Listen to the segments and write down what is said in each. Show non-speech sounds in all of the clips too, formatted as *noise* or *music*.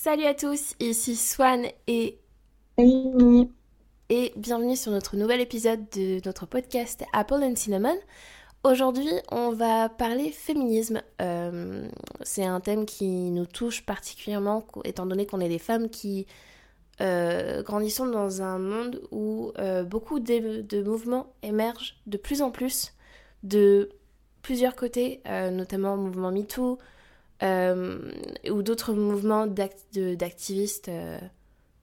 Salut à tous, ici Swan et Amy. Et bienvenue sur notre nouvel épisode de notre podcast Apple and Cinnamon. Aujourd'hui, on va parler féminisme. Euh, c'est un thème qui nous touche particulièrement, étant donné qu'on est des femmes qui euh, grandissons dans un monde où euh, beaucoup de, de, mouvements émergent de plus en plus de plusieurs côtés, notamment le mouvement MeToo, ou d'autres mouvements d'activistes euh,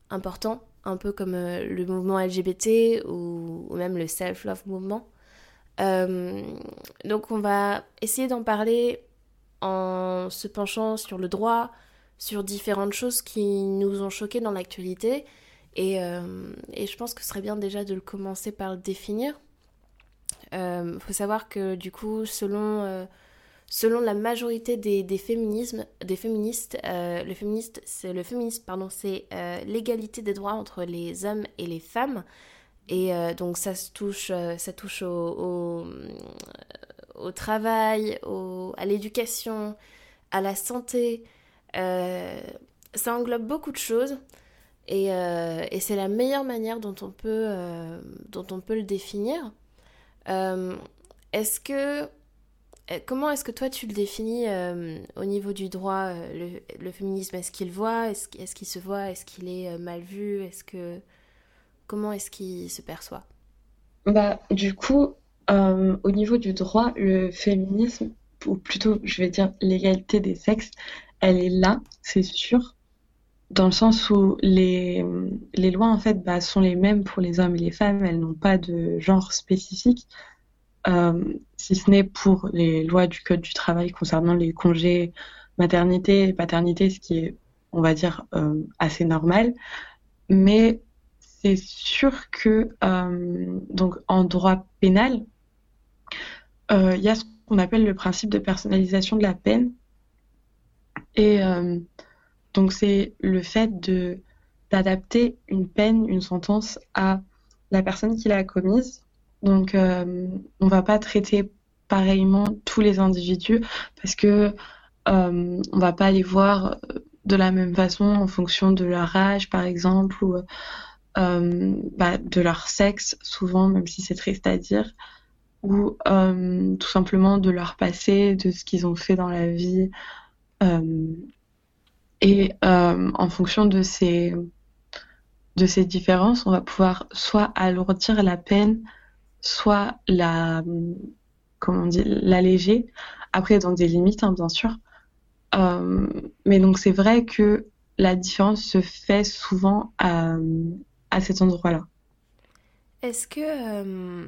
importants, un peu comme euh, le mouvement LGBT ou, même le self-love mouvement. donc on va essayer d'en parler en se penchant sur le droit, sur différentes choses qui nous ont choqués dans l'actualité. Et, je pense que ce serait bien déjà de le commencer par le définir. Il faut savoir que du coup, selon Selon la majorité des, féminismes, des féministes, euh, le féministe, c'est le féminisme, pardon, c'est euh, l'égalité des droits entre les hommes et les femmes. Et euh, donc ça touche, ça touche au, travail, à l'éducation, à la santé. ça englobe beaucoup de choses. Et, c'est la meilleure manière dont on peut, dont on peut le définir. Est-ce que comment est-ce que toi tu le définis euh, au niveau du droit, euh, le, féminisme? Est-ce qu'il voit? Est-ce qu'il se voit? Est-ce qu'il est mal vu? Est-ce que comment est-ce qu'il se perçoit? Bah du coup, au niveau du droit, le féminisme, ou plutôt je vais dire l'égalité des sexes, elle est là, c'est sûr, dans le sens où les, les lois en fait bah, sont les mêmes pour les hommes et les femmes, elles n'ont pas de genre spécifique. Euh, si ce n'est pour les lois du Code du travail concernant les congés maternité et paternité, ce qui est, on va dire, euh, assez normal. Mais c'est sûr que, euh, donc, en droit pénal, il y a ce qu'on appelle le principe de personnalisation de la peine. Et donc, c'est le fait de d'adapter une peine, une sentence à la personne qui l'a commise donc, euh, on va pas traiter pareillement tous les individus parce que euh, on va pas les voir de la même façon en fonction de leur âge, par exemple, ou euh, bah, de leur sexe, souvent, même si c'est triste à dire, ou euh, tout simplement de leur passé, de ce qu'ils ont fait dans la vie. et en fonction de ces, de ces différences, on va pouvoir soit alourdir la peine, soit la comment on dit l'alléger. Après dans des limites hein, bien sûr. Euh, mais donc c'est vrai que la différence se fait souvent à, à cet endroit là est-ce que euh,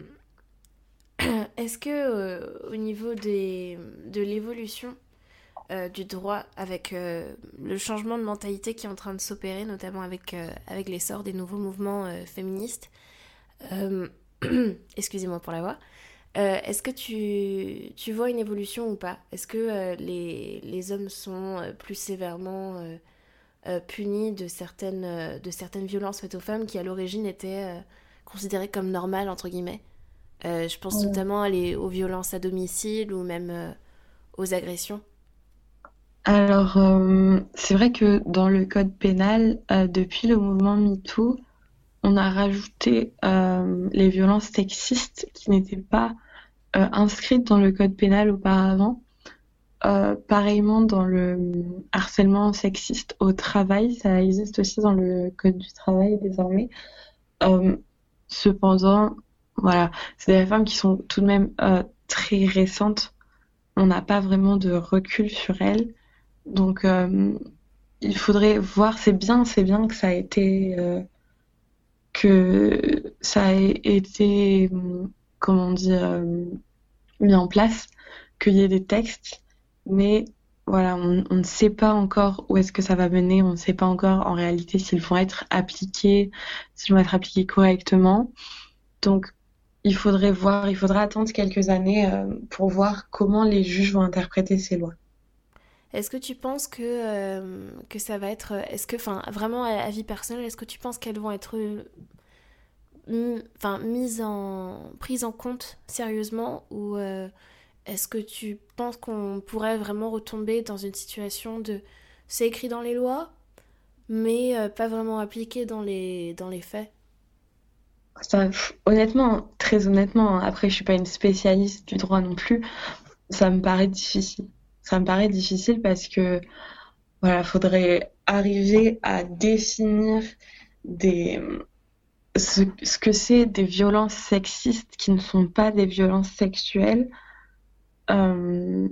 *clears throat* est-ce que euh, au niveau des, de l'évolution du droit avec le changement de mentalité qui est en train de s'opérer notamment avec avec l'essor des nouveaux mouvements féministes *clears throat* excusez-moi pour la voix, euh, est-ce que tu, tu, vois une évolution ou pas? Est-ce que euh, les, les, hommes sont euh, plus sévèrement punis de certaines, de certaines violences faites aux femmes qui à l'origine étaient considérées comme normales, entre guillemets? Je pense notamment aux violences à domicile ou même aux agressions. Alors, c'est vrai que dans le code pénal, depuis le mouvement MeToo, on a rajouté euh, les violences sexistes qui n'étaient pas euh, inscrites dans le code pénal auparavant. Euh, pareillement dans le harcèlement sexiste au travail, ça existe aussi dans le code du travail désormais. cependant, voilà, c'est des réformes qui sont tout de même très récentes. On n'a pas vraiment de recul sur elles. Donc, il faudrait voir, c'est bien, c'est bien que ça a été que ça ait été, comment dire, euh, mis en place, qu'il y ait des textes, mais voilà, on, ne sait pas encore où est-ce que ça va mener, on ne sait pas encore en réalité s'ils vont être appliqués, s'ils vont être appliqués correctement. Donc, il faudrait voir, il faudra attendre quelques années euh, pour voir comment les juges vont interpréter ces lois. Est-ce que tu penses que, euh, que ça va être. Est-ce que, enfin, vraiment à, vie personnelle, est-ce que tu penses qu'elles vont être enfin, mises en. prises en compte sérieusement ou euh, est-ce que tu penses qu'on pourrait vraiment retomber dans une situation de c'est écrit dans les lois, mais euh, pas vraiment appliqué dans les, dans les faits? Honnêtement, très honnêtement, hein, après je suis pas une spécialiste du droit non plus, ça me paraît difficile. Ça me paraît difficile parce que voilà, faudrait arriver à définir des ce, que c'est des violences sexistes qui ne sont pas des violences sexuelles. Euh,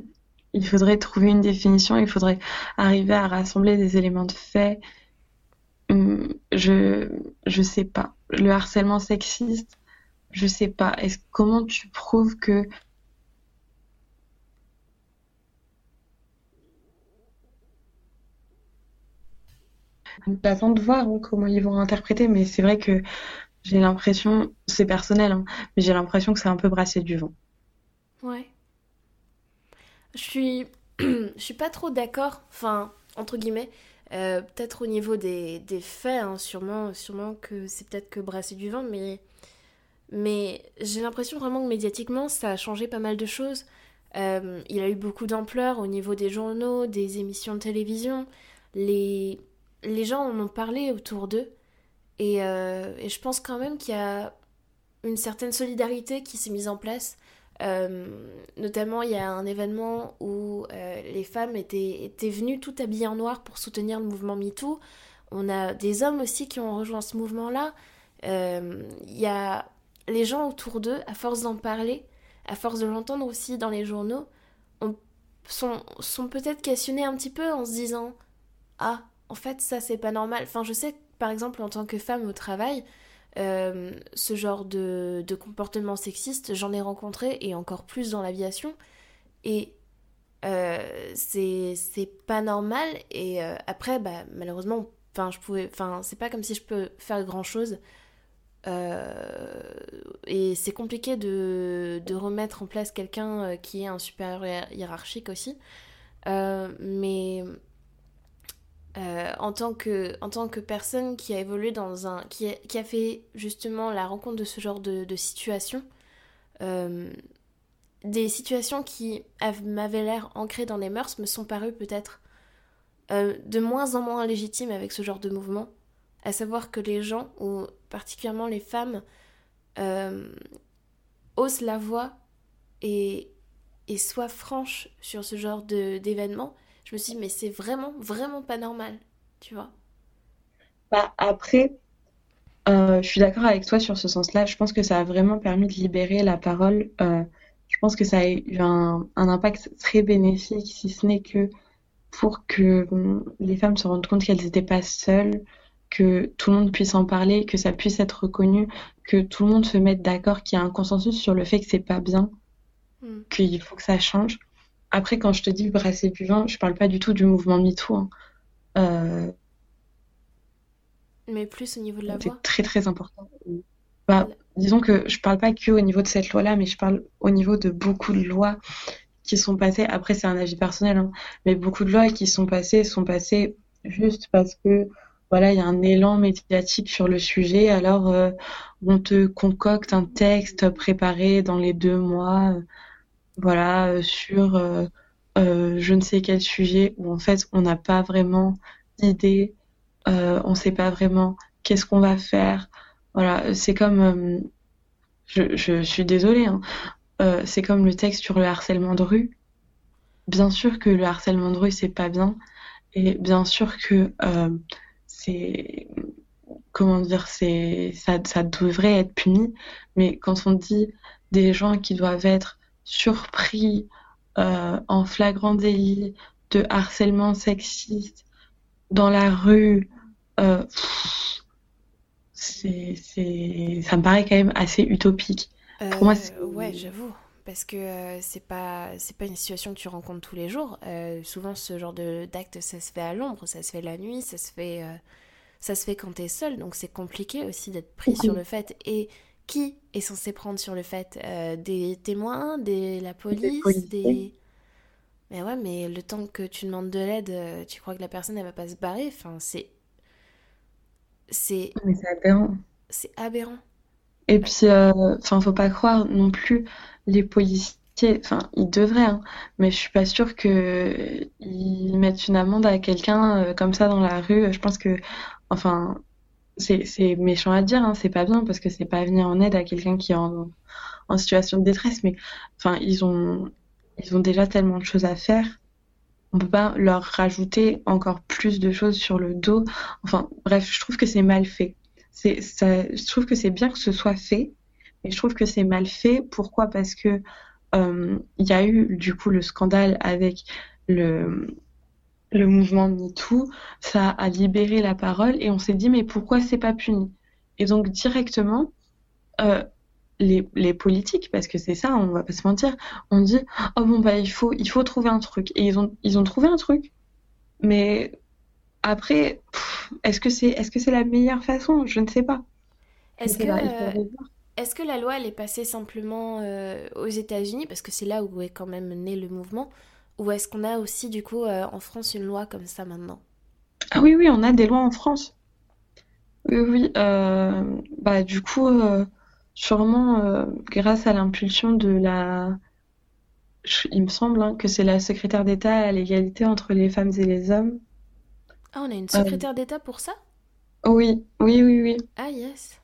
il faudrait trouver une définition, il faudrait arriver à rassembler des éléments de fait. Hum, je je sais pas. Le harcèlement sexiste, je sais pas. Comment tu prouves que J'attends de voir hein, comment ils vont interpréter, mais c'est vrai que j'ai l'impression, c'est personnel, hein, mais j'ai l'impression que c'est un peu brassé du vent. Ouais. Je suis, *clears throat* je suis pas trop d'accord, enfin, entre guillemets, euh, peut-être au niveau des, des faits, hein, sûrement, sûrement que c'est peut-être que brasser du vent, mais, mais j'ai l'impression vraiment que médiatiquement, ça a changé pas mal de choses. Euh, il a eu beaucoup d'ampleur au niveau des journaux, des émissions de télévision. Les, les gens en ont parlé autour d'eux. Et, euh, et je pense quand même qu'il y a une certaine solidarité qui s'est mise en place. Euh, notamment, il y a un événement où euh, les femmes étaient, étaient venues tout habillées en noir pour soutenir le mouvement MeToo. On a des hommes aussi qui ont rejoint ce mouvement-là. Il y a les gens autour d'eux, à force d'en parler, à force de l'entendre aussi dans les journaux, on, sont, sont peut-être questionnés un petit peu en se disant Ah, en fait, ça c'est pas normal. Enfin, je sais, par exemple, en tant que femme au travail, euh, ce genre de, de comportement sexiste, j'en ai rencontré et encore plus dans l'aviation. Et euh, c'est pas normal. Et euh, après, bah, malheureusement, enfin, je c'est pas comme si je peux faire grand chose. Euh, et c'est compliqué de, de, remettre en place quelqu'un qui est un supérieur hiérarchique aussi. Mais euh, en, tant que, en tant que personne qui a évolué dans un. qui a, fait justement la rencontre de ce genre de, de situation, euh, des situations qui m'avaient l'air ancrées dans les mœurs me sont parues peut-être euh, de moins en moins légitimes avec ce genre de mouvement. À savoir que les gens, ou particulièrement les femmes, osent la voix et, et soient franches sur ce genre d'événements me suis dit, mais c'est vraiment, vraiment pas normal, tu vois. Bah, après, euh, je suis d'accord avec toi sur ce sens-là. Je pense que ça a vraiment permis de libérer la parole. Euh, je pense que ça a eu un, un impact très bénéfique, si ce n'est que pour que bon, les femmes se rendent compte qu'elles n'étaient pas seules, que tout le monde puisse en parler, que ça puisse être reconnu, que tout le monde se mette d'accord, qu'il y a un consensus sur le fait que c'est pas bien, Mm. qu'il faut que ça change. Après, quand je te dis brasser du vent, je parle pas du tout du mouvement MeToo. Hein. Euh, Mais plus au niveau de la c'est voix. très très important. Bah, disons que je parle pas que au niveau de cette loi-là, mais je parle au niveau de beaucoup de lois qui sont passées. Après, c'est un avis personnel, hein, mais beaucoup de lois qui sont passées sont passées juste parce que voilà, il y a un élan médiatique sur le sujet. Alors, euh, on te concocte un texte préparé dans les deux mois, euh, voilà, euh, sur euh, euh, je ne sais quel sujet où en fait on n'a pas vraiment d'idée, on sait pas vraiment qu'est-ce qu'on va faire. Voilà, c'est comme, euh, je, je suis désolée, hein, euh, c'est comme le texte sur le harcèlement de rue. Bien sûr que le harcèlement de rue c'est pas bien, et bien sûr que euh, c'est, comment dire, c'est, ça, ça devrait être puni, mais quand on dit des gens qui doivent être surpris euh, en flagrant délit de harcèlement sexiste dans la rue, euh, c'est, c'est, ça me paraît quand même assez utopique. Pour moi, c'est, Euh, ouais, j'avoue. Parce que euh, c'est pas c'est pas une situation que tu rencontres tous les jours. Euh, souvent, ce genre de d'acte, ça se fait à l'ombre, ça se fait la nuit, ça se fait euh, ça se fait quand t'es seul. Donc c'est compliqué aussi d'être pris sur le fait. Et qui est censé prendre sur le fait? Euh, des témoins, des la police, des Mais ouais, mais le temps que tu demandes de l'aide, euh, tu crois que la personne elle va pas se barrer? Enfin, c'est c'est Mais c'est aberrant. c'est aberrant. Et puis, euh, enfin, faut pas croire non plus les policiers. enfin, ils devraient, hein, mais je suis pas sûre que ils mettent une amende à quelqu'un euh, comme ça dans la rue. Je pense que, enfin, c'est méchant à dire, hein, c'est pas bien parce que c'est pas venir en aide à quelqu'un qui est en, en situation de détresse, mais enfin, ils ont ils ont déjà tellement de choses à faire. On peut pas leur rajouter encore plus de choses sur le dos. Enfin, bref, je trouve que c'est mal fait. C'est je trouve que c'est bien que ce soit fait, mais je trouve que c'est mal fait. Pourquoi? Parce que euh, il y a eu du coup le scandale avec le, le mouvement MeToo, ça a libéré la parole et on s'est dit mais pourquoi c'est pas puni? Et donc directement, euh, les, les, politiques, parce que c'est ça, on va pas se mentir, on dit oh bon bah il faut il faut trouver un truc. Et ils ont ils ont trouvé un truc, mais après est-ce que c'est est-ce que c'est la meilleure façon? Je ne sais pas. Est-ce que est-ce que la loi, elle est passée simplement euh, aux États-Unis, parce que c'est là où est quand même né le mouvement, ou est-ce qu'on a aussi, du coup, euh, en France, une loi comme ça maintenant? Ah oui, oui, on a des lois en France. Oui, oui. Euh, bah, du coup, sûrement grâce à l'impulsion de la... Il me semble hein, que c'est la secrétaire d'État à l'égalité entre les femmes et les hommes. Ah, on a une secrétaire d'État pour ça? Oui, oui, oui, oui. Ah, yes.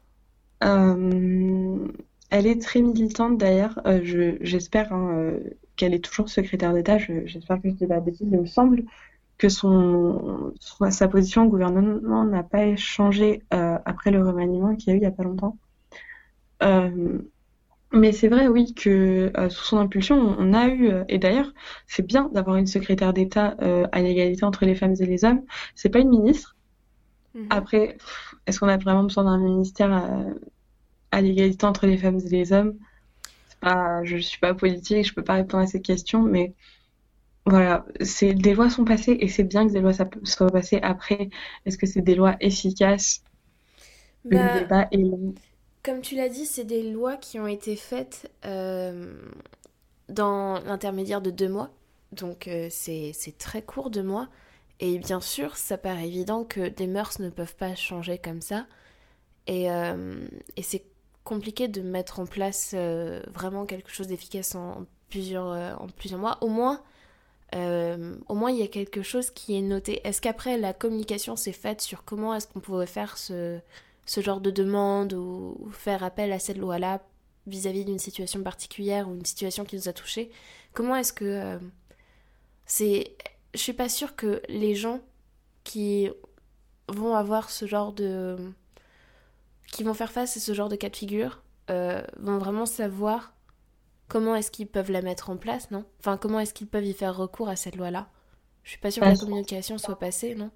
Euh, elle est très militante d'ailleurs. Euh, j'espère hein, euh, qu'elle est toujours secrétaire d'État. J'espère que je dis pas de bêtises. Il me semble que son, sa position au gouvernement n'a pas changé après le remaniement qu'il y a eu il y a pas longtemps. mais c'est vrai, oui, que sous son impulsion, on a eu, et d'ailleurs, c'est bien d'avoir une secrétaire d'État à l'égalité entre les femmes et les hommes. C'est pas une ministre. Mhm. Après, est-ce qu'on a vraiment besoin d'un ministère à, l'égalité entre les femmes et les hommes? Pas, Je suis pas politique, je peux pas répondre à cette question, mais voilà, c'est des lois sont passées et c'est bien que des lois soient passées. Après, est-ce que c'est des lois efficaces? Le bah, débat est long. Comme tu l'as dit, c'est des lois qui ont été faites euh, dans l'intermédiaire de deux mois. Donc euh, c'est très court, deux mois. Et bien sûr, ça paraît évident que des mœurs ne peuvent pas changer comme ça. Et, euh, et c'est compliqué de mettre en place euh, vraiment quelque chose d'efficace en, plusieurs, euh, en plusieurs mois. Au moins, au moins, il y a quelque chose qui est noté. Est-ce qu'après, la communication s'est faite sur comment est-ce qu'on pouvait faire ce, ce genre de demande ou, ou faire appel à cette loi-là vis-à-vis d'une situation particulière ou une situation qui nous a touchés? Comment est-ce que c'est je suis pas sûre que les gens qui vont avoir ce genre de. Qui vont faire face à ce genre de cas de figure euh, vont vraiment savoir comment est-ce qu'ils peuvent la mettre en place, non? Enfin, comment est-ce qu'ils peuvent y faire recours à cette loi-là? Je suis pas sûre que la communication soit passée, non?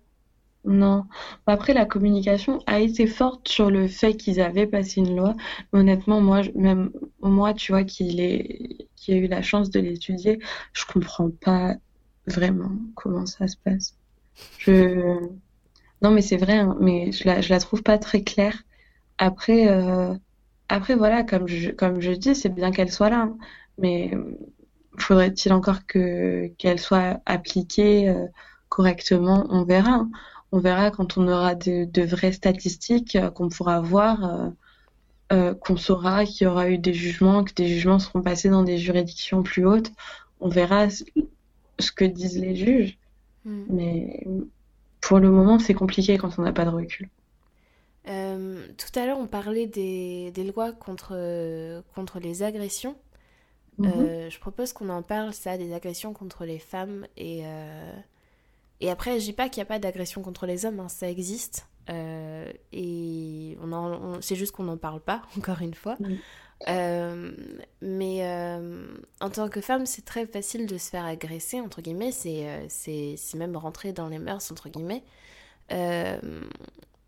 Non. Après, la communication a été forte sur le fait qu'ils avaient passé une loi. honnêtement, moi, même moi, tu vois, qui, est, qui a eu la chance de l'étudier, je comprends pas vraiment comment ça se passe. Je... Non, mais c'est vrai, hein, mais je la, je la trouve pas très claire. Après, euh... après voilà, comme je, comme je dis, c'est bien qu'elle soit là, hein, mais faudrait-il encore que qu'elle soit appliquée euh, correctement? On verra. Hein. On verra quand on aura de, de vraies statistiques euh, qu'on pourra voir. Euh, euh, qu'on saura qu'il y aura eu des jugements, que des jugements seront passés dans des juridictions plus hautes. On verra ce que disent les juges. Hmm. Mais pour le moment, c'est compliqué quand on n'a pas de recul. Euh, tout à l'heure, on parlait des, des lois contre, contre les agressions. Mhm. Euh, je propose qu'on en parle, ça, des agressions contre les femmes. Et, euh, et après, je dis pas qu'il n'y a pas d'agression contre les hommes, hein, ça existe. et on, on c'est juste qu'on n'en parle pas, *laughs* encore une fois. Euh, mais euh, en tant que femme, c'est très facile de se faire agresser, entre guillemets. C'est, euh, c'est, c'est même rentrer dans les mœurs, entre guillemets.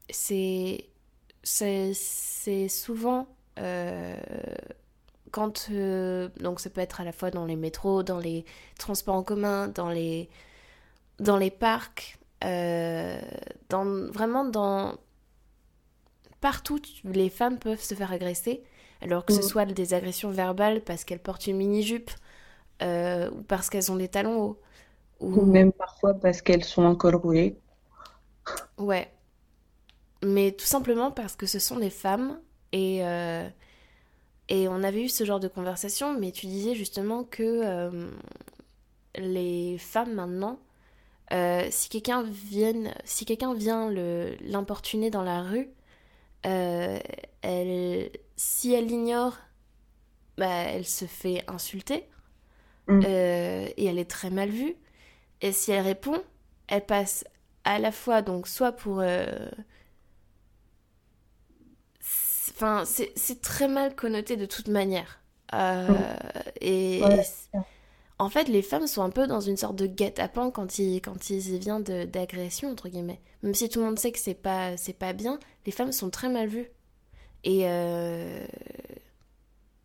c'est, c'est, souvent quand. donc, ça peut être à la fois dans les métros, dans les transports en commun, dans les, dans les parcs, dans, vraiment dans. Partout, les femmes peuvent se faire agresser alors que ce mm. soit des agressions verbales parce qu'elles portent une mini-jupe euh, ou parce qu'elles ont des talons hauts. Ou... même parfois parce qu'elles sont en col roulé. Ouais. Mais tout simplement parce que ce sont des femmes et, euh, Et on avait eu ce genre de conversation, mais tu disais justement que euh, les femmes maintenant, euh, si quelqu'un vient, si quelqu'un vient l'importuner dans la rue, elle, si elle l'ignore, bah, elle se fait insulter mm. et elle est très mal vue. Et si elle répond, elle passe à la fois donc soit pour Enfin, c'est très mal connoté de toute manière. Euh, et, en fait, les femmes sont un peu dans une sorte de guet-apens quand il, quand il vient d'agression, entre guillemets. Même si tout le monde sait que c'est pas, pas bien, les femmes sont très mal vues. Et, euh,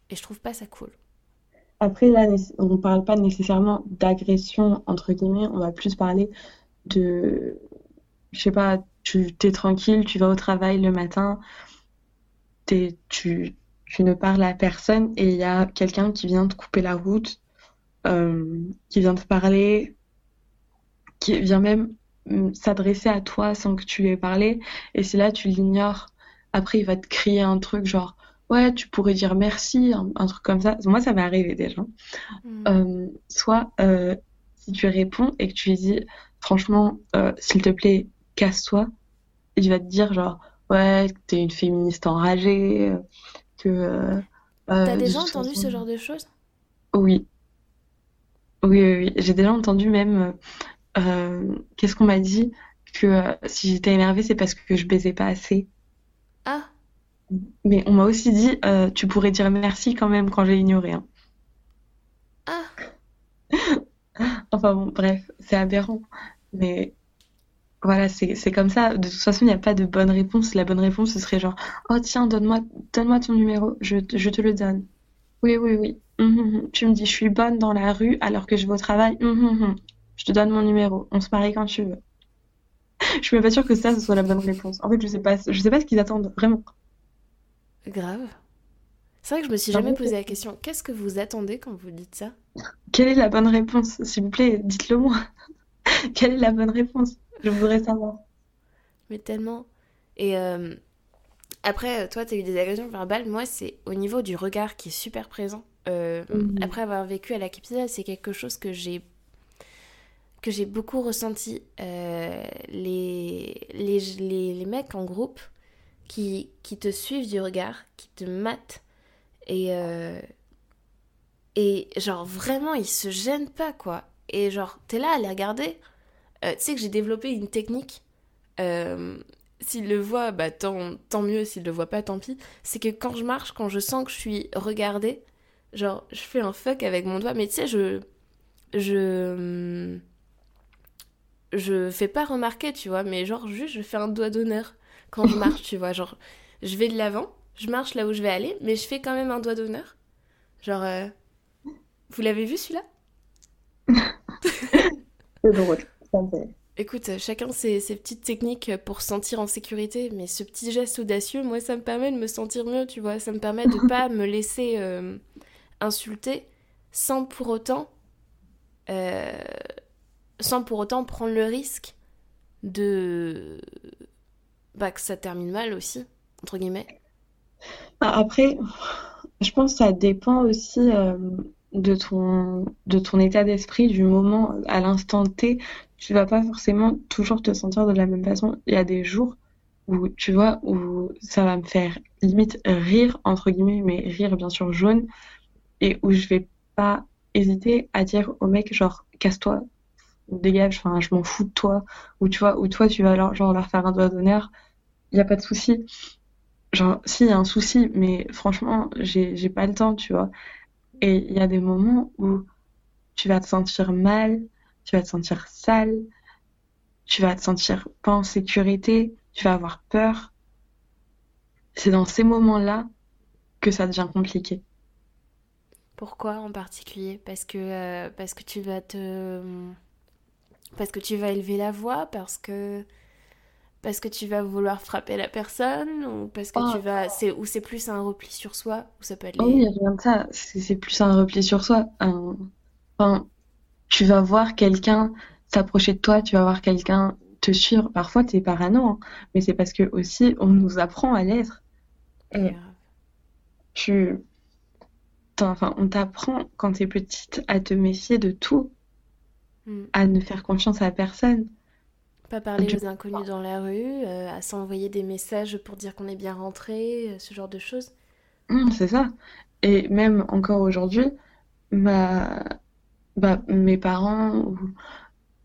et je trouve pas ça cool. Après, là, on ne parle pas nécessairement d'agression, entre guillemets, on va plus parler de. Je sais pas, tu es tranquille, tu vas au travail le matin, tu, tu ne parles à personne et il y a quelqu'un qui vient te couper la route, euh, qui vient te parler, qui vient même mm, s'adresser à toi sans que tu lui aies parlé. Et si là tu l'ignores, après il va te crier un truc genre ouais tu pourrais dire merci, un, truc comme ça. Moi ça m'est arrivé déjà. Mm. Euh, soit euh, si tu réponds et que tu lui dis franchement s'il te plaît casse-toi, il va te dire genre ouais, que t'es une féministe enragée, euh, que. Euh, T'as déjà entendu ce genre de choses? Oui. Oui, oui, oui. J'ai déjà entendu même. Euh, qu'est-ce qu'on m'a dit? Que si j'étais énervée, c'est parce que je baisais pas assez. Ah Mais on m'a aussi dit Tu pourrais dire merci quand même quand j'ai ignoré. Hein. Ah *laughs* Enfin bon, bref, c'est aberrant. Mais voilà, c'est comme ça. De toute façon, il n'y a pas de bonne réponse. La bonne réponse, ce serait genre, oh tiens, donne-moi donne-moi ton numéro, je, je te le donne. Oui, oui, oui. Hum, hum, hum. Tu me dis, je suis bonne dans la rue alors que je vais au travail. Je te donne mon numéro. On se marie quand tu veux. *laughs* je suis même pas sûre que ça, ce soit la bonne réponse. En fait, je sais pas, je sais pas ce qu'ils attendent vraiment. Grave. C'est vrai que je me suis jamais posé la question. Qu'est-ce que vous attendez quand vous dites ça? Quelle est la bonne réponse? S'il vous plaît, dites-le moi. *laughs* Quelle est la bonne réponse? Je voudrais savoir. Mais tellement. Et euh, après, toi, tu as eu des agressions verbales. Moi, c'est au niveau du regard qui est super présent. Euh, mhm. Après avoir vécu à la Kipsa, c'est quelque chose que j'ai que j'ai beaucoup ressenti. Euh, les, les, les, les, mecs en groupe qui, qui te suivent du regard, qui te matent. Et, et genre, vraiment, ils se gênent pas, quoi. Et genre, t'es là à les regarder euh, tu sais que j'ai développé une technique. Euh, s'il le voit, bah, tant, tant mieux. S'il le voit pas, tant pis. C'est que quand je marche, quand je sens que je suis regardée, genre, je fais un fuck avec mon doigt. Mais tu sais, je. Je. Je fais pas remarquer, tu vois. Mais genre, juste, je fais un doigt d'honneur quand je marche, tu vois. Genre, je vais de l'avant, je marche là où je vais aller, mais je fais quand même un doigt d'honneur. Genre. Euh, vous l'avez vu celui-là? *laughs* C'est drôle. Écoute, chacun ses, ses, petites techniques pour se sentir en sécurité, mais ce petit geste audacieux, moi, ça me permet de me sentir mieux, tu vois. Ça me permet de *laughs* pas me laisser euh, insulter sans pour autant, euh, sans pour autant prendre le risque de bah, que ça termine mal aussi, entre guillemets. Bah, après, je pense que ça dépend aussi. Euh, de ton, de ton état d'esprit, du moment à l'instant T, tu vas pas forcément toujours te sentir de la même façon. Il y a des jours où, tu vois, où ça va me faire limite rire, entre guillemets, mais rire bien sûr jaune, et où je vais pas hésiter à dire au mec, genre, casse-toi, dégage, enfin, je m'en fous de toi, ou tu vois, ou toi, tu vas leur, genre, leur faire un doigt d'honneur, il y a pas de souci. Genre, si, il y a un souci, mais franchement, j'ai pas le temps, tu vois. Et il y a des moments où tu vas te sentir mal, tu vas te sentir sale, tu vas te sentir pas en sécurité, tu vas avoir peur. C'est dans ces moments-là que ça devient compliqué. Pourquoi en particulier? Parce que euh, parce que tu vas te parce que tu vas élever la voix, parce que parce que tu vas vouloir frapper la personne ou parce que tu oh. vas c'est ou c'est plus un repli sur soi ou ça peut être oh oui rien de ça c'est plus un repli sur soi enfin tu vas voir quelqu'un s'approcher de toi tu vas voir quelqu'un te suivre parfois tu es parano hein, mais c'est parce que aussi on nous apprend à l'être et tu enfin, on t'apprend quand t'es petite à te méfier de tout, Mm. à ne faire confiance à personne. Pas parler Du aux inconnus dans la rue, euh, à s'envoyer des messages pour dire qu'on est bien rentré, euh, ce genre de choses. Hum, c'est ça. Et même encore aujourd'hui, ma... bah, mes parents, ou...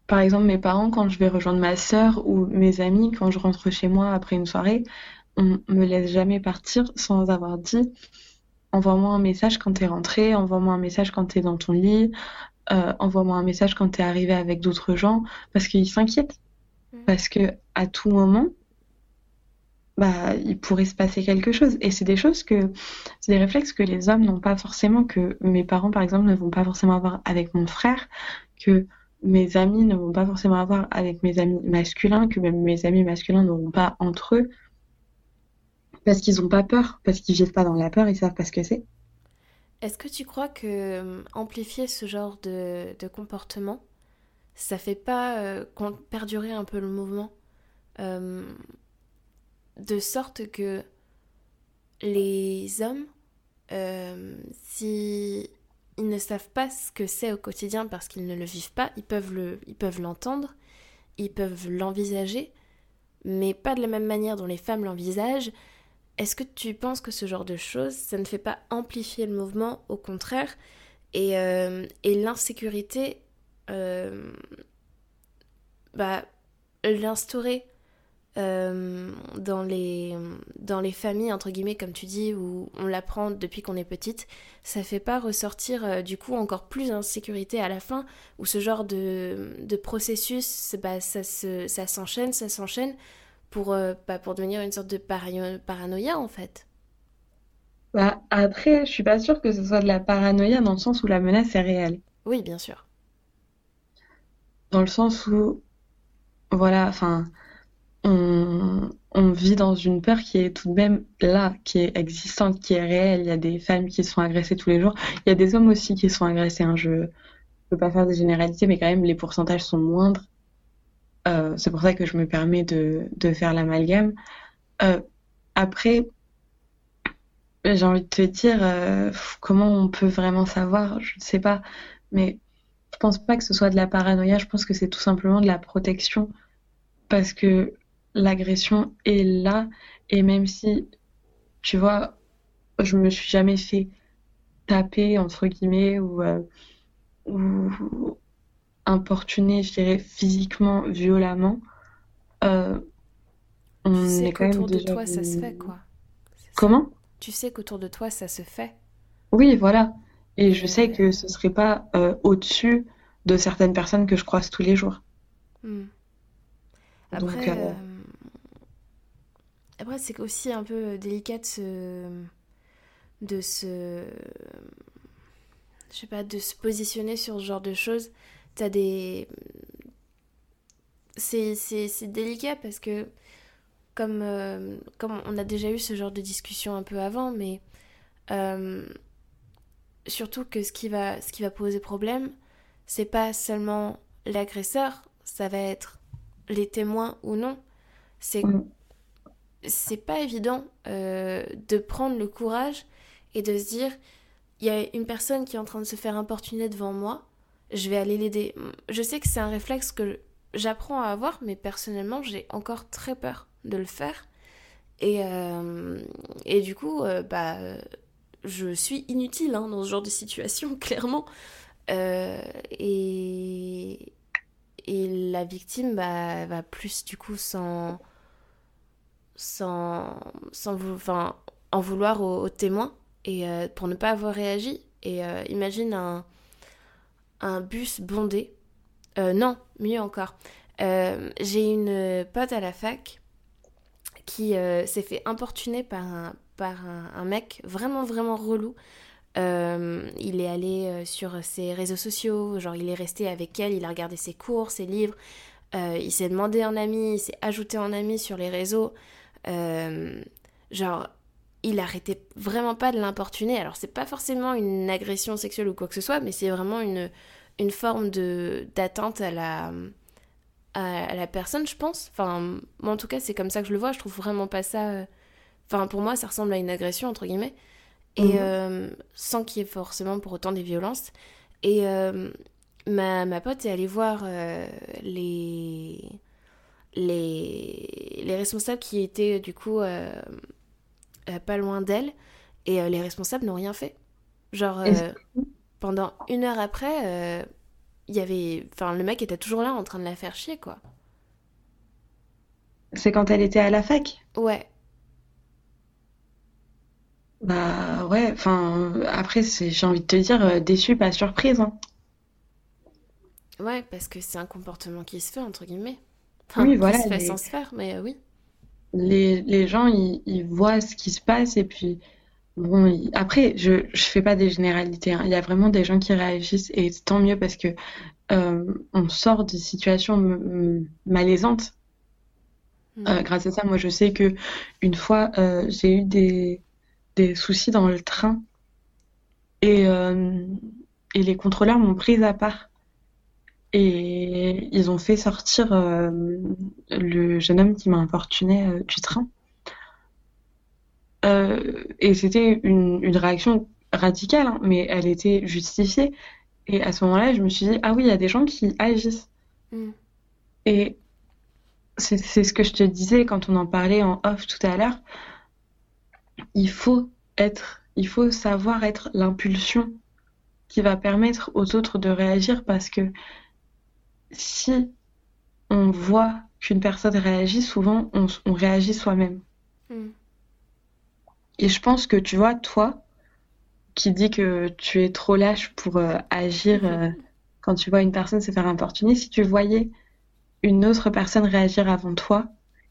par exemple mes parents, quand je vais rejoindre ma sœur ou mes amis, quand je rentre chez moi après une soirée, on me laisse jamais partir sans avoir dit, envoie-moi un message quand t'es rentré, envoie-moi un message quand t'es dans ton lit, euh, envoie-moi un message quand t'es arrivé avec d'autres gens, parce qu'ils s'inquiètent. Mm. Parce que à tout moment, bah, il pourrait se passer quelque chose. Et c'est des choses que, c'est des réflexes que les hommes n'ont pas forcément, que mes parents, par exemple, ne vont pas forcément avoir avec mon frère, que mes amis ne vont pas forcément avoir avec mes amis masculins, que même mes amis masculins n'auront pas entre eux, parce qu'ils n'ont pas peur, parce qu'ils vivent pas dans la peur, ils savent pas ce que c'est. Est-ce que tu crois que euh, amplifier ce genre de, de comportement, ça fait pas euh, perdurer un peu le mouvement Euh, de sorte que les hommes, euh, si ils ne savent pas ce que c'est au quotidien parce qu'ils ne le vivent pas, ils peuvent le, ils peuvent l'entendre, ils peuvent l'envisager, mais pas de la même manière dont les femmes l'envisagent. Est-ce que tu penses que ce genre de choses, ça ne fait pas amplifier le mouvement, au contraire, et, euh, et l'insécurité, euh, bah, l'instaurer euh, dans les, dans les familles, entre guillemets, comme tu dis, où on l'apprend depuis qu'on est petite, ça fait pas ressortir euh, du coup encore plus d'insécurité à la fin, où ce genre de, de processus, bah, ça se, ça s'enchaîne, ça s'enchaîne pour, euh, bah, pour devenir une sorte de parano- paranoïa en fait. Bah, après, je suis pas sûre que ce soit de la paranoïa dans le sens où la menace est réelle. Oui, bien sûr. Dans le sens où, voilà, enfin, on, vit dans une peur qui est tout de même là, qui est existante, qui est réelle. Il y a des femmes qui sont agressées tous les jours. Il y a des hommes aussi qui sont agressés, hein. Je ne veux pas faire des généralités, mais quand même, les pourcentages sont moindres. Euh, c'est pour ça que je me permets de, faire l'amalgame. Euh, après, j'ai envie de te dire, euh, comment on peut vraiment savoir? Je ne sais pas. Mais je pense pas que ce soit de la paranoïa. Je pense que c'est tout simplement de la protection. Parce que l'agression est là. Et même si, tu vois, je me suis jamais fait taper, entre guillemets, ou, euh, ou importuner, je dirais, physiquement, violemment, euh, Tu on sais est quand même qu'autour de déjà toi, ça se fait, quoi. Comment? Tu sais qu'autour de toi, ça se fait. Oui, voilà. Et je sais que ce serait pas euh, au-dessus de certaines personnes que je croise tous les jours. hmm. Donc, euh, euh, après c'est aussi un peu délicat de se, de se, je sais pas, de se positionner sur ce genre de choses. T'as des, c'est, délicat parce que comme, euh, comme on a déjà eu ce genre de discussion un peu avant, mais euh, surtout que ce qui va, ce qui va poser problème, c'est pas seulement l'agresseur, ça va être les témoins ou non. C'est mm, c'est pas évident euh, de prendre le courage et de se dire il y a une personne qui est en train de se faire importuner devant moi, je vais aller l'aider. Je sais que c'est un réflexe que j'apprends à avoir, mais personnellement, j'ai encore très peur de le faire. Et, euh, et du coup, euh, bah, je suis inutile hein, dans ce genre de situation, *laughs* clairement. Et, et la victime bah, va plus, du coup, s'en sans, sans vou- en vouloir aux, aux témoins et euh, pour ne pas avoir réagi. Et euh, imagine un, un bus bondé. Euh, non, mieux encore. J'ai une pote à la fac qui s'est fait importuner par un, par un, mec vraiment, vraiment relou. Il est allé sur ses réseaux sociaux, genre il est resté avec elle, il a regardé ses cours, ses livres, il s'est demandé en ami, il s'est ajouté en ami sur les réseaux. Euh, genre, il arrêtait vraiment pas de l'importuner. Alors, c'est pas forcément une agression sexuelle ou quoi que ce soit, mais c'est vraiment une, une forme de d'atteinte à la, à, la personne, je pense. Enfin, moi, en tout cas, c'est comme ça que je le vois. Je trouve vraiment pas ça. euh, Enfin, pour moi, ça ressemble à une agression, entre guillemets. et Mhm. sans qu'il y ait forcément pour autant des violences. Et ma, ma pote est allée voir les, les, les responsables qui étaient du coup pas loin d'elle, et les responsables n'ont rien fait. Genre, pendant une heure après, il y avait... Enfin, le mec était toujours là en train de la faire chier, quoi. C'est quand elle était à la fac? Ouais, Bah ouais, enfin après c'est j'ai envie de te dire euh, déçu pas surprise hein. ouais, parce que c'est un comportement qui se fait, entre guillemets. Enfin, Oui voilà se fait les, sans se faire, mais euh, oui. les, les gens ils, ils voient ce qui se passe et puis bon ils- après je je fais pas des généralités hein. Il y a vraiment des gens qui réagissent et tant mieux parce que euh, on sort de situations malaisantes Mm. Euh, grâce à ça. Moi je sais que une fois j'ai eu des des soucis dans le train et et les contrôleurs m'ont prise à part. Et ils ont fait sortir euh, le jeune homme qui m'a importuné euh, du train. Euh, et c'était une, une réaction radicale, hein, mais elle était justifiée. Et à ce moment-là, je me suis dit, ah oui, il y a des gens qui agissent. Mm. Et c'est c'est ce que je te disais quand on en parlait en off tout à l'heure. Il faut être, il faut savoir être l'impulsion qui va permettre aux autres de réagir parce que si on voit qu'une personne réagit, souvent on, on réagit soi-même. Mm. Et je pense que tu vois, toi, qui dis que tu es trop lâche pour euh, agir euh, quand tu vois une personne se faire importuner, si tu voyais une autre personne réagir avant toi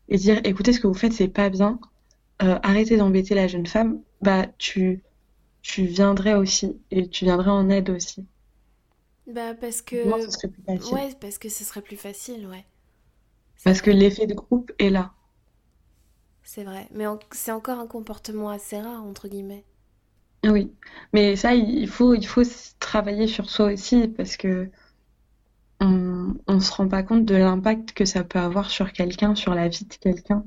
et dire, écoutez, ce que vous faites, c'est pas bien, euh, arrêtez d'embêter la jeune femme, bah tu, tu viendrais aussi et tu viendrais en aide aussi. Bah, parce Moi, que... ce serait plus facile. Ouais, parce que ce serait plus facile, ouais. Parce que l'effet de groupe est là. C'est vrai. Mais en- c'est encore un comportement assez rare, entre guillemets. Oui. Mais ça, il faut, il faut travailler sur soi aussi parce que on, on se rend pas compte de l'impact que ça peut avoir sur quelqu'un, sur la vie de quelqu'un,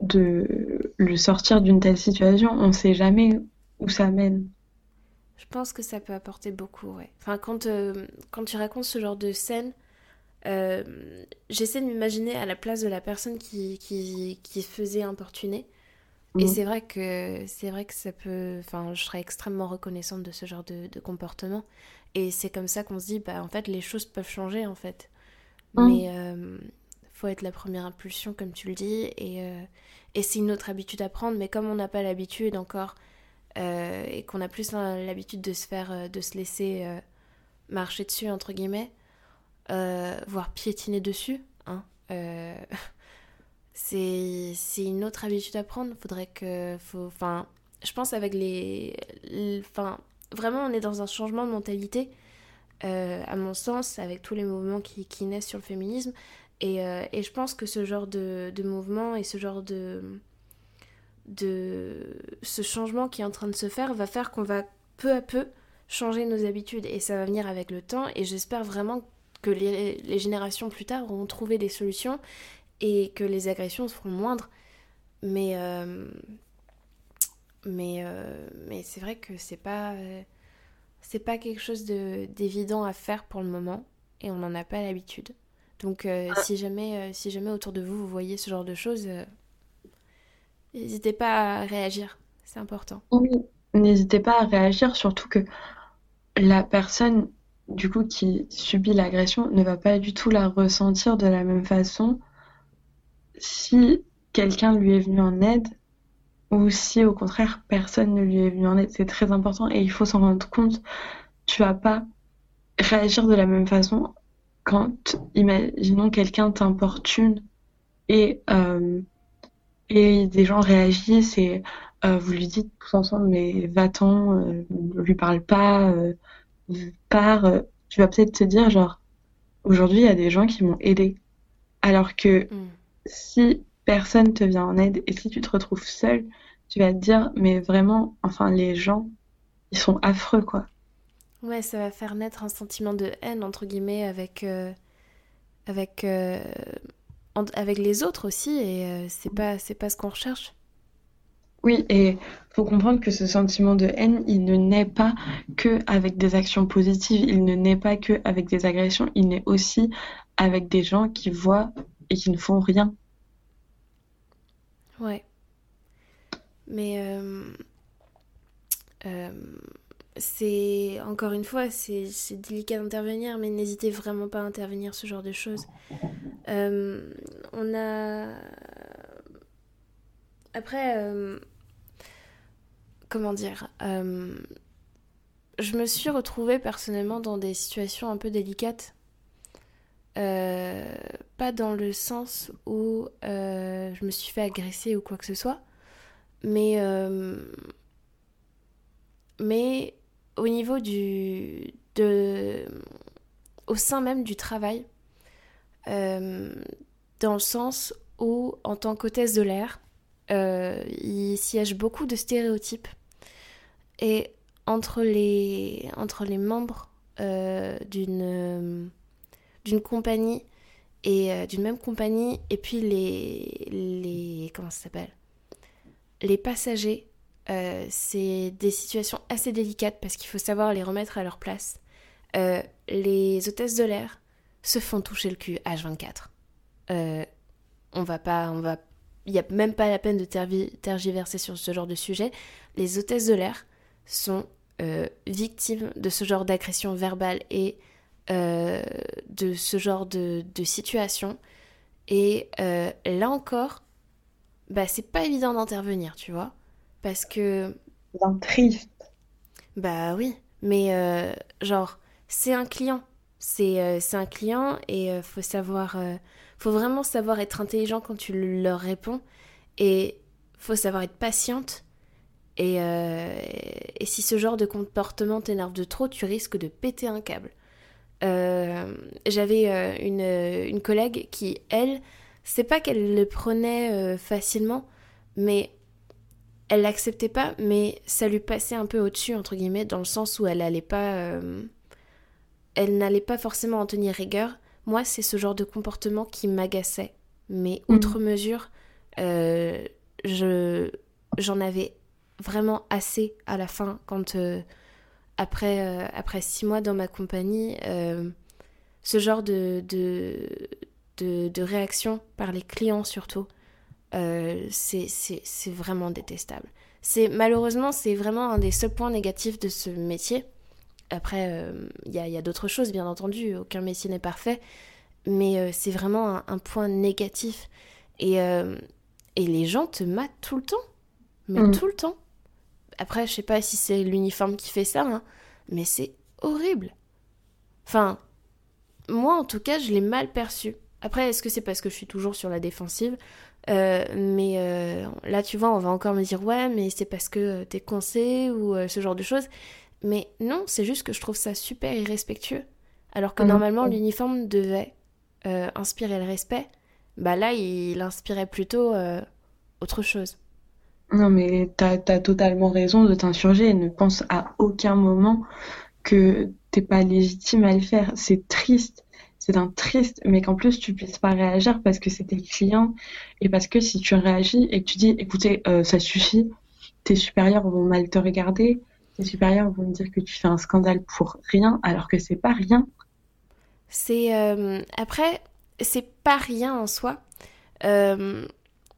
de le sortir d'une telle situation. On sait jamais où ça mène. Je pense que ça peut apporter beaucoup, ouais. Enfin, quand, euh, quand tu racontes ce genre de scène, euh, j'essaie de m'imaginer à la place de la personne qui, qui, qui faisait importuner. Et Mm. c'est vrai que c'est vrai que ça peut... Enfin, je serais extrêmement reconnaissante de ce genre de, de comportement. Et c'est comme ça qu'on se dit, bah, en fait, les choses peuvent changer, en fait. Mm. Mais euh, faut être la première impulsion, comme tu le dis. Et, euh, et c'est une autre habitude à prendre. Mais comme on n'a pas l'habitude encore, euh, et qu'on a plus l'habitude de se faire, euh, de se laisser euh, marcher dessus, entre guillemets, voire piétiner dessus, hein, *laughs* c'est une autre habitude à prendre. Faudrait que. Enfin, je pense avec les. Enfin, vraiment, on est dans un changement de mentalité, à mon sens, avec tous les mouvements qui, naissent sur le féminisme. Et, et je pense que ce genre de mouvement et ce genre de, de. Ce changement qui est en train de se faire va faire qu'on va peu à peu changer nos habitudes. Et ça va venir avec le temps. Et j'espère vraiment que les, les générations plus tard auront trouvé des solutions et que les agressions seront moindres. Mais, euh, mais, euh, mais c'est vrai que c'est pas, euh, c'est pas quelque chose de, d'évident à faire pour le moment et on n'en a pas l'habitude. Donc euh, si, jamais, si jamais autour de vous vous voyez ce genre de choses, n'hésitez pas à réagir, c'est important. Oui. N'hésitez pas à réagir, surtout que la personne, du coup, qui subit l'agression ne va pas du tout la ressentir de la même façon si quelqu'un lui est venu en aide ou si au contraire personne ne lui est venu en aide. C'est très important et il faut s'en rendre compte. Tu vas pas réagir de la même façon quand, imaginons, quelqu'un t'importune et, euh, et des gens réagissent et euh, vous lui dites tous ensemble, mais va-t'en, euh, ne lui parle pas, euh, pars. euh, tu vas peut-être te dire, genre, aujourd'hui, il y a des gens qui m'ont aidé. Alors que Mm. si personne te vient en aide et si tu te retrouves seul, tu vas te dire, mais vraiment, enfin, les gens, ils sont affreux, quoi. Ouais, ça va faire naître un sentiment de haine, entre guillemets, avec, euh, avec, en- avec les autres aussi, et euh, c'est pas, c'est pas ce qu'on recherche. Oui, et faut comprendre que ce sentiment de haine, il ne naît pas que avec des actions positives, il ne naît pas que avec des agressions, il naît aussi avec des gens qui voient et qui ne font rien. Ouais. Mais euh, euh, c'est encore une fois, c'est délicat d'intervenir, mais n'hésitez vraiment pas à intervenir ce genre de choses. Euh, on a après, comment dire, je me suis retrouvée personnellement dans des situations un peu délicates. pas dans le sens où je me suis fait agresser ou quoi que ce soit, mais mais au niveau du de au sein même du travail euh, dans le sens où en tant qu'hôtesse de l'air euh, il siège beaucoup de stéréotypes et entre les membres euh, d'une d'une compagnie et d'une même compagnie et puis les comment ça s'appelle? Les passagers euh, c'est des situations assez délicates parce qu'il faut savoir les remettre à leur place. Euh, les hôtesses de l'air se font toucher le cul H24. Euh, on va pas, on va, il n'y a même pas la peine de tergiverser sur ce genre de sujet. Les hôtesses de l'air sont victimes de ce genre d'agression verbale et de ce genre de, de situation. Et là encore, bah, c'est pas évident d'intervenir, tu vois. Parce que. C'est triste. Bah oui, mais euh, genre, c'est un client. C'est euh, c'est un client et euh, faut savoir. faut vraiment savoir être intelligent quand tu leur réponds. Et faut savoir être patiente. Et, et si ce genre de comportement t'énerve de trop, tu risques de péter un câble. J'avais une, une collègue qui, elle, c'est pas qu'elle le prenait facilement, mais elle l'acceptait pas, mais ça lui passait un peu au-dessus, entre guillemets, dans le sens où elle allait pas. Euh, elle n'allait pas forcément en tenir rigueur. Moi, c'est ce genre de comportement qui m'agaçait. Mais mm. outre mesure, euh, je j'en avais vraiment assez à la fin quand euh, après après six mois dans ma compagnie, ce genre de de, de de réaction par les clients surtout euh, c'est vraiment détestable. C'est malheureusement c'est vraiment un des seuls points négatifs de ce métier. Après, euh, il y a, y a d'autres choses bien entendu. Aucun métier n'est parfait, mais euh, c'est vraiment un, point négatif. Et, et les gens te matent tout le temps, mais mm. tout le temps. Après, je sais pas si c'est l'uniforme qui fait ça, hein, mais c'est horrible. Enfin, moi en tout cas, je l'ai mal perçu. Après, est-ce que c'est parce que je suis toujours sur la défensive? Euh, mais euh, là, tu vois, on va encore me dire ouais, mais c'est parce que t'es coincé ou euh, ce genre de choses. Mais non, c'est juste que je trouve ça super irrespectueux. Alors que ah normalement, l'uniforme devait inspirer le respect. Bah là, il inspirait plutôt autre chose. Non, mais t'as as totalement raison de t'insurger et ne pense à aucun moment que t'es pas légitime à le faire. C'est triste c'est un triste, mais qu'en plus tu puisses pas réagir parce que c'est tes clients et parce que si tu réagis et que tu dis écoutez, euh, ça suffit, tes supérieurs vont mal te regarder, tes supérieurs vont me dire que tu fais un scandale pour rien alors que c'est pas rien. C'est euh, après, c'est pas rien en soi. Euh,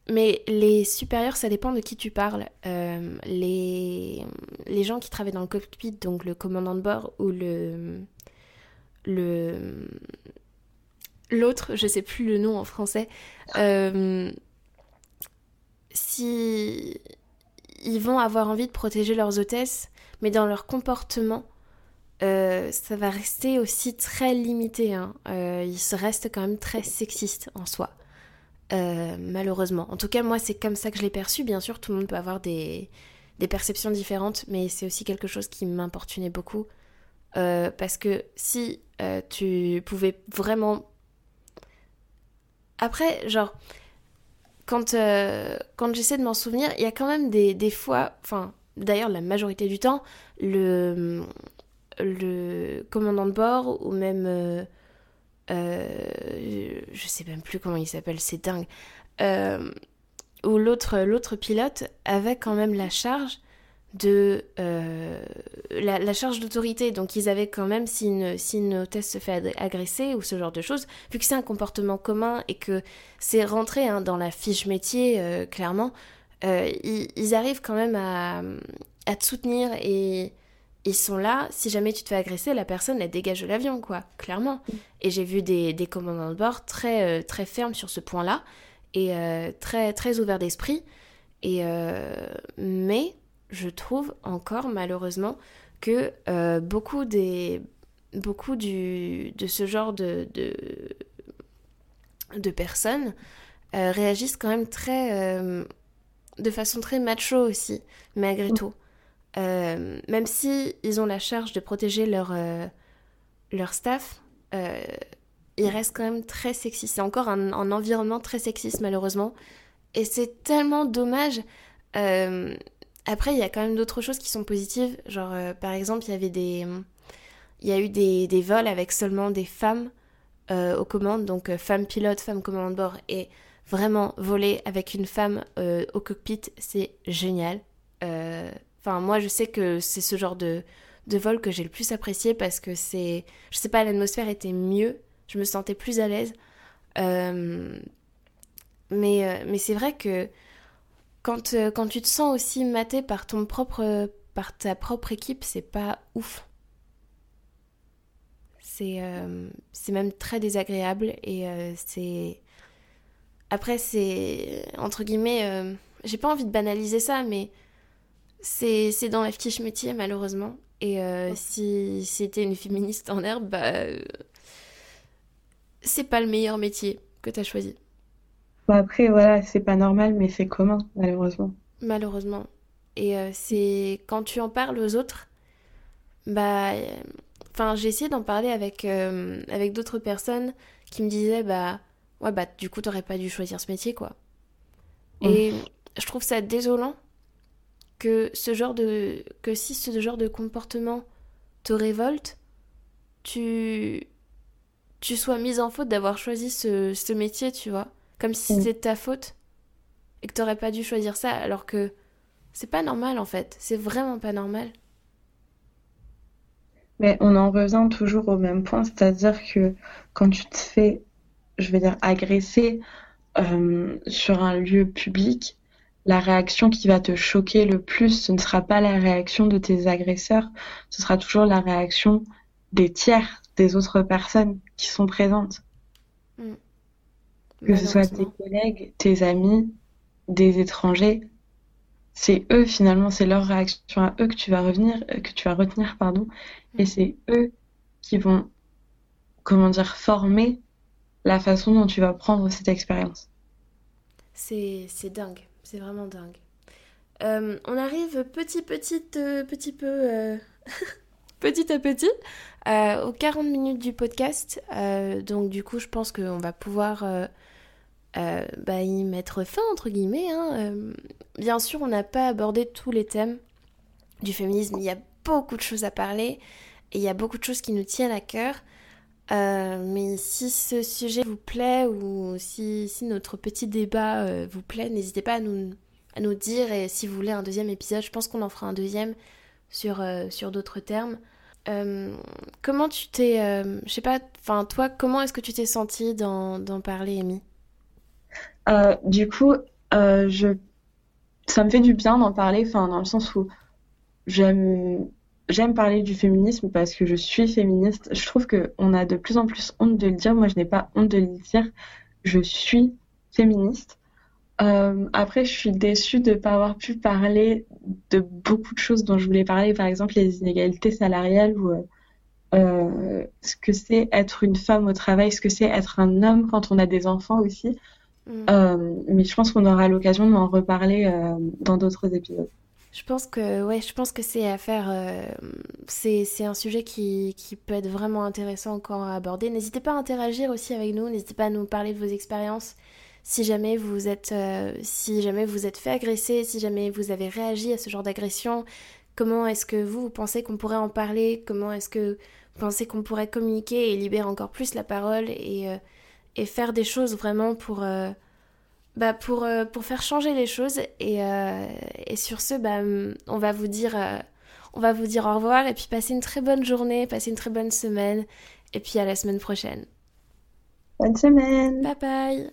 mais les supérieurs, ça dépend de qui tu parles. les, les gens qui travaillent dans le cockpit, donc le commandant de bord ou le, le l'autre, je sais plus le nom en français, euh, si ils vont avoir envie de protéger leurs hôtesses, mais dans leur comportement, euh, ça va rester aussi très limité. Hein. Euh, ils se restent quand même très sexistes en soi, malheureusement. En tout cas, moi, c'est comme ça que je l'ai perçu. Bien sûr, tout le monde peut avoir des, des perceptions différentes, mais c'est aussi quelque chose qui m'importunait beaucoup. parce que si tu pouvais vraiment après, genre, quand, euh, quand j'essaie de m'en souvenir, il y a quand même des, des fois, enfin, d'ailleurs, la majorité du temps, le, commandant de bord ou même. Euh, euh, je sais même plus comment il s'appelle, c'est dingue. où l'autre l'autre pilote avait quand même la charge de euh, la, charge d'autorité. Donc ils avaient quand même, si une, si une hôtesse se fait agresser ou ce genre de choses, vu que c'est un comportement commun et que c'est rentré hein, dans la fiche métier, euh, clairement, euh, ils, arrivent quand même à, à, te soutenir et ils sont là. Si jamais tu te fais agresser, la personne, elle dégage de l'avion, quoi, clairement. Et j'ai vu des, des, commandants de bord très, très fermes sur ce point-là et très, très ouverts d'esprit. Et mais je trouve encore malheureusement que euh, beaucoup des beaucoup du, de ce genre de, de, personnes euh, réagissent quand même très euh, de façon très macho aussi malgré mm. tout même si ils ont la charge de protéger leur leur staff ils restent quand même très sexistes c'est encore un, un, environnement très sexiste malheureusement et c'est tellement dommage après, il y a quand même d'autres choses qui sont positives. Genre, euh, par exemple, il y avait des. Il y a eu des, des vols avec seulement des femmes euh, aux commandes, donc euh, femmes pilotes, femmes commandes de bord. Et vraiment, voler avec une femme au cockpit, c'est génial. Enfin, moi, je sais que c'est ce genre de, de vol que j'ai le plus apprécié parce que c'est. Je sais pas, l'atmosphère était mieux. Je me sentais plus à l'aise. mais mais c'est vrai que quand, euh, quand tu te sens aussi maté par ton propre par ta propre équipe, c'est pas ouf. C'est euh, même très désagréable et euh, c'est après c'est entre guillemets j'ai pas envie de banaliser ça mais c'est c'est dans fiche métier malheureusement et si c'était une féministe en herbe bah c'est pas le meilleur métier que tu as choisi après, voilà, c'est pas normal, mais c'est commun, malheureusement. Malheureusement. Et euh, c'est quand tu en parles aux autres, bah. Enfin, j'ai essayé d'en parler avec, euh, avec d'autres personnes qui me disaient, bah. Ouais, bah, du coup, t'aurais pas dû choisir ce métier, quoi. Et je trouve ça désolant que ce genre de. que si ce genre de comportement te révolte, tu. tu sois mise en faute d'avoir choisi ce, ce métier, tu vois. Comme si c'était de ta faute et que t'aurais pas dû choisir ça alors que c'est pas normal en fait. C'est vraiment pas normal. Mais on en revient toujours au même point, c'est-à-dire que quand tu te fais, je vais dire, agresser euh, sur un lieu public, la réaction qui va te choquer le plus, ce ne sera pas la réaction de tes agresseurs, ce sera toujours la réaction des tiers, des autres personnes qui sont présentes. Mm. Que ce soit tes collègues, tes amis, des étrangers, c'est eux finalement, c'est leur réaction à eux que tu vas revenir, euh, que tu vas retenir, pardon, et c'est eux qui vont, comment dire, former la façon dont tu vas prendre cette expérience. C'est dingue, c'est vraiment dingue. Euh, on arrive petit petit euh, petit peu *laughs* petit à petit aux 40 minutes du podcast. donc du coup, je pense qu'on va pouvoir euh, bah, y mettre fin, entre guillemets. Hein. Euh, bien sûr, on n'a pas abordé tous les thèmes du féminisme. Il y a beaucoup de choses à parler et il y a beaucoup de choses qui nous tiennent à cœur. Euh, mais si ce sujet vous plaît ou si, si notre petit débat vous plaît, n'hésitez pas à nous, à nous dire. Et si vous voulez un deuxième épisode, je pense qu'on en fera un deuxième sur, sur d'autres termes. comment tu t'es... je sais pas, enfin toi, comment est-ce que tu t'es sentie d'en parler, Amy? Euh, du coup, euh, je... ça me fait du bien d'en parler, enfin, dans le sens où j'aime j'aime parler du féminisme parce que je suis féministe. Je trouve qu'on a de plus en plus honte de le dire. Moi, je n'ai pas honte de le dire. Je suis féministe. Euh, après, je suis déçue de ne pas avoir pu parler de beaucoup de choses dont je voulais parler, par exemple les inégalités salariales ou euh, ce que c'est être une femme au travail, ce que c'est être un homme quand on a des enfants aussi. Mm. Euh, mais je pense qu'on aura l'occasion d'en reparler euh, dans d'autres épisodes. Je pense que ouais, je pense que c'est à faire. Euh, c'est, un sujet qui, qui, peut être vraiment intéressant encore à aborder. N'hésitez pas à interagir aussi avec nous. N'hésitez pas à nous parler de vos expériences. Si jamais vous êtes, si jamais vous êtes fait agresser, si jamais vous avez réagi à ce genre d'agression, comment est-ce que vous, pensez qu'on pourrait en parler? Comment est-ce que vous pensez qu'on pourrait communiquer et libérer encore plus la parole et et faire des choses vraiment pour, euh, bah pour, pour faire changer les choses. Et, et sur ce, bah, on va vous dire on va vous dire au revoir et puis passez une très bonne journée, passez une très bonne semaine et puis à la semaine prochaine. Bonne semaine. Bye bye.